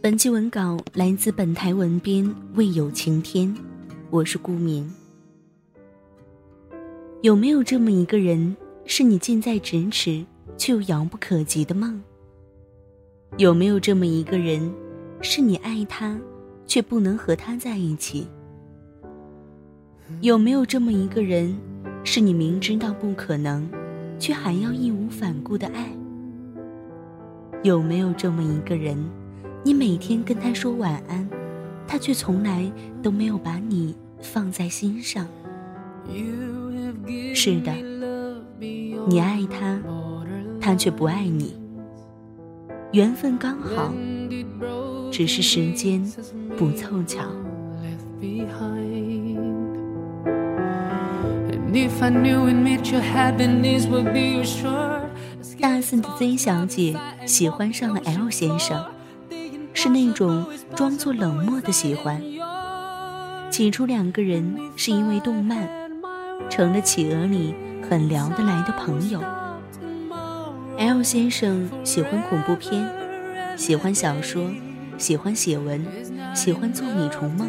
本期文稿来自本台文编未有晴天，我是顾明。有没有这么一个人，是你近在咫尺却又遥不可及的梦？有没有这么一个人，是你爱他却不能和他在一起？有没有这么一个人，是你明知道不可能，却还要义无反顾的爱？有没有这么一个人？你每天跟他说晚安，他却从来都没有把你放在心上。是的，你爱他，他却不爱你。缘分刚好，只是时间不凑巧。大四的 Z 小姐喜欢上了 L 先生。是那种装作冷漠的喜欢。起初两个人是因为动漫，成了企鹅里很聊得来的朋友。L 先生喜欢恐怖片，喜欢小说，喜欢写文，喜欢做米虫梦，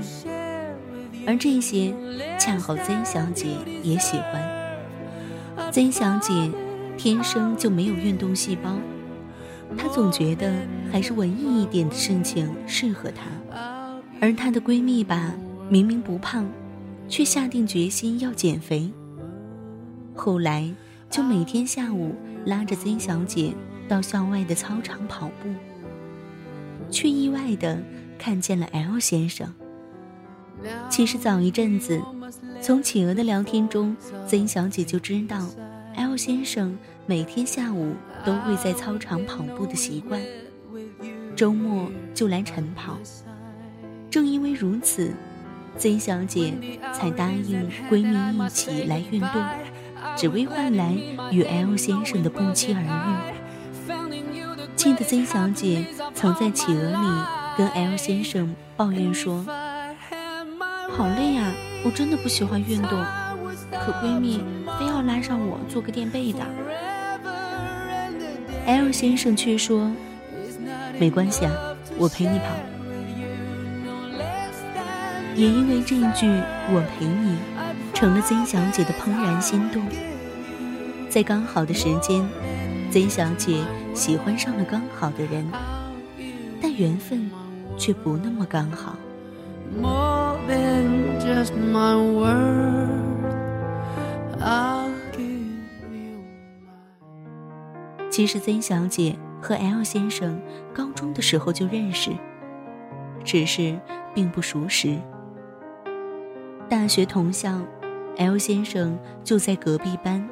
而这些恰好曾小姐也喜欢。曾小姐天生就没有运动细胞。她总觉得还是文艺一点的事情适合她，而她的闺蜜吧，明明不胖，却下定决心要减肥。后来就每天下午拉着曾小姐到校外的操场跑步，却意外的看见了 L 先生。其实早一阵子，从企鹅的聊天中曾小姐就知道。L 先生每天下午都会在操场跑步的习惯，周末就来晨跑。正因为如此，Z 小姐才答应闺蜜一起来运动，只为换来与 L 先生的不期而遇。记得 Z 小姐曾在企鹅里跟 L 先生抱怨说：“好累呀，我真的不喜欢运动。”可闺蜜非要拉上我做个垫背的，L 先生却说：“没关系啊，我陪你跑。”也因为这一句“我陪你”，成了 Z 小姐的怦然心动。在刚好的时间，Z 小姐喜欢上了刚好的人，但缘分却不那么刚好。其实曾小姐和 L 先生高中的时候就认识，只是并不熟识。大学同校，L 先生就在隔壁班，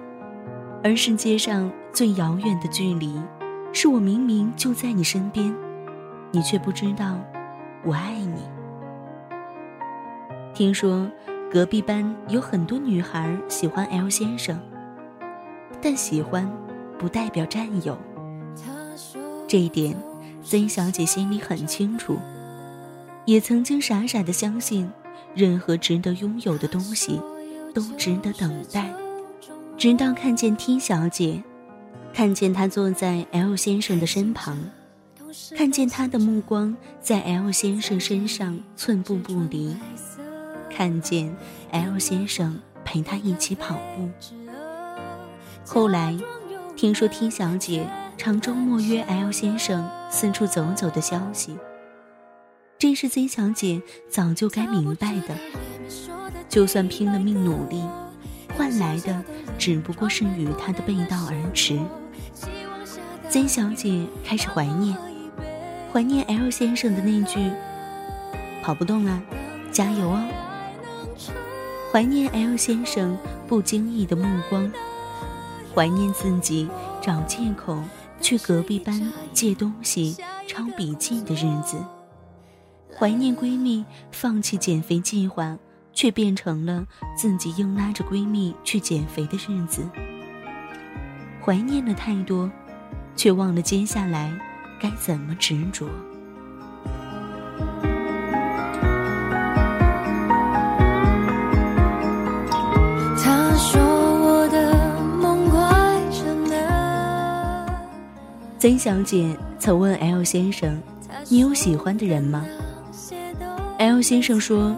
而世界上最遥远的距离，是我明明就在你身边，你却不知道我爱你。听说。隔壁班有很多女孩喜欢 L 先生，但喜欢不代表占有。这一点曾小姐心里很清楚，也曾经傻傻的相信，任何值得拥有的东西都值得等待。直到看见 T 小姐，看见她坐在 L 先生的身旁，看见她的目光在 L 先生身上寸步不离。看见 L 先生陪她一起跑步。后来，听说 T 小姐常周末约 L 先生四处走走的消息，这是 Z 小姐早就该明白的。就算拼了命努力，换来的只不过是与他的背道而驰。Z 小姐开始怀念，怀念 L 先生的那句：“跑不动了，加油哦。”怀念 L 先生不经意的目光，怀念自己找借口去隔壁班借东西、抄笔记的日子。怀念闺蜜放弃减肥计划，却变成了自己硬拉着闺蜜去减肥的日子。怀念了太多，却忘了接下来该怎么执着。曾小姐曾问 L 先生：“你有喜欢的人吗？”L 先生说：“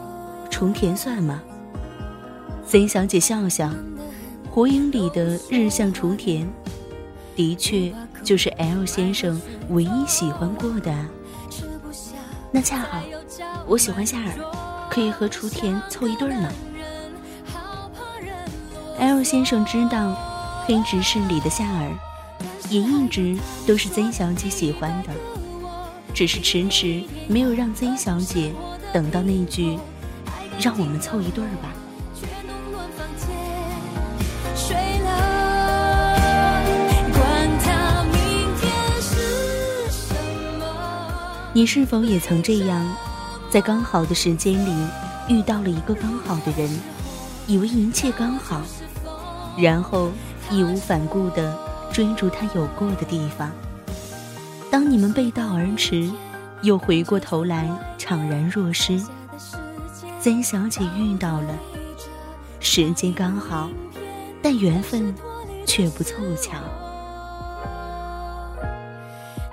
雏田算吗？”曾小姐笑笑：“火影里的日向雏田，的确就是 L 先生唯一喜欢过的。那恰好，我喜欢夏尔，可以和雏田凑一对儿呢。”L 先生知道，黑执事里的夏尔。也一直都是曾小姐喜欢的，只是迟迟没有让曾小姐等到那句“让我们凑一对儿吧”。你是否也曾这样，在刚好的时间里遇到了一个刚好的人，以为一切刚好，然后义无反顾的。追逐他有过的地方。当你们背道而驰，又回过头来怅然若失。曾小姐遇到了，时间刚好，但缘分却不凑巧。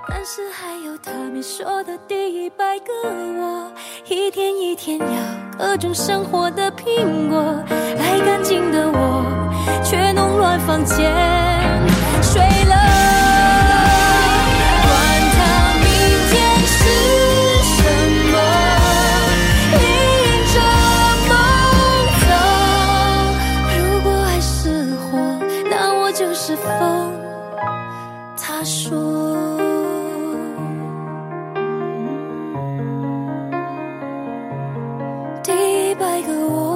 但是还有他没说的第一百个我，一天一天咬各种生活的苹果，爱干净的我，却弄乱房间。睡了，管他明天是什么，迎着梦走。如果爱是火，那我就是风。他说，第一百个我。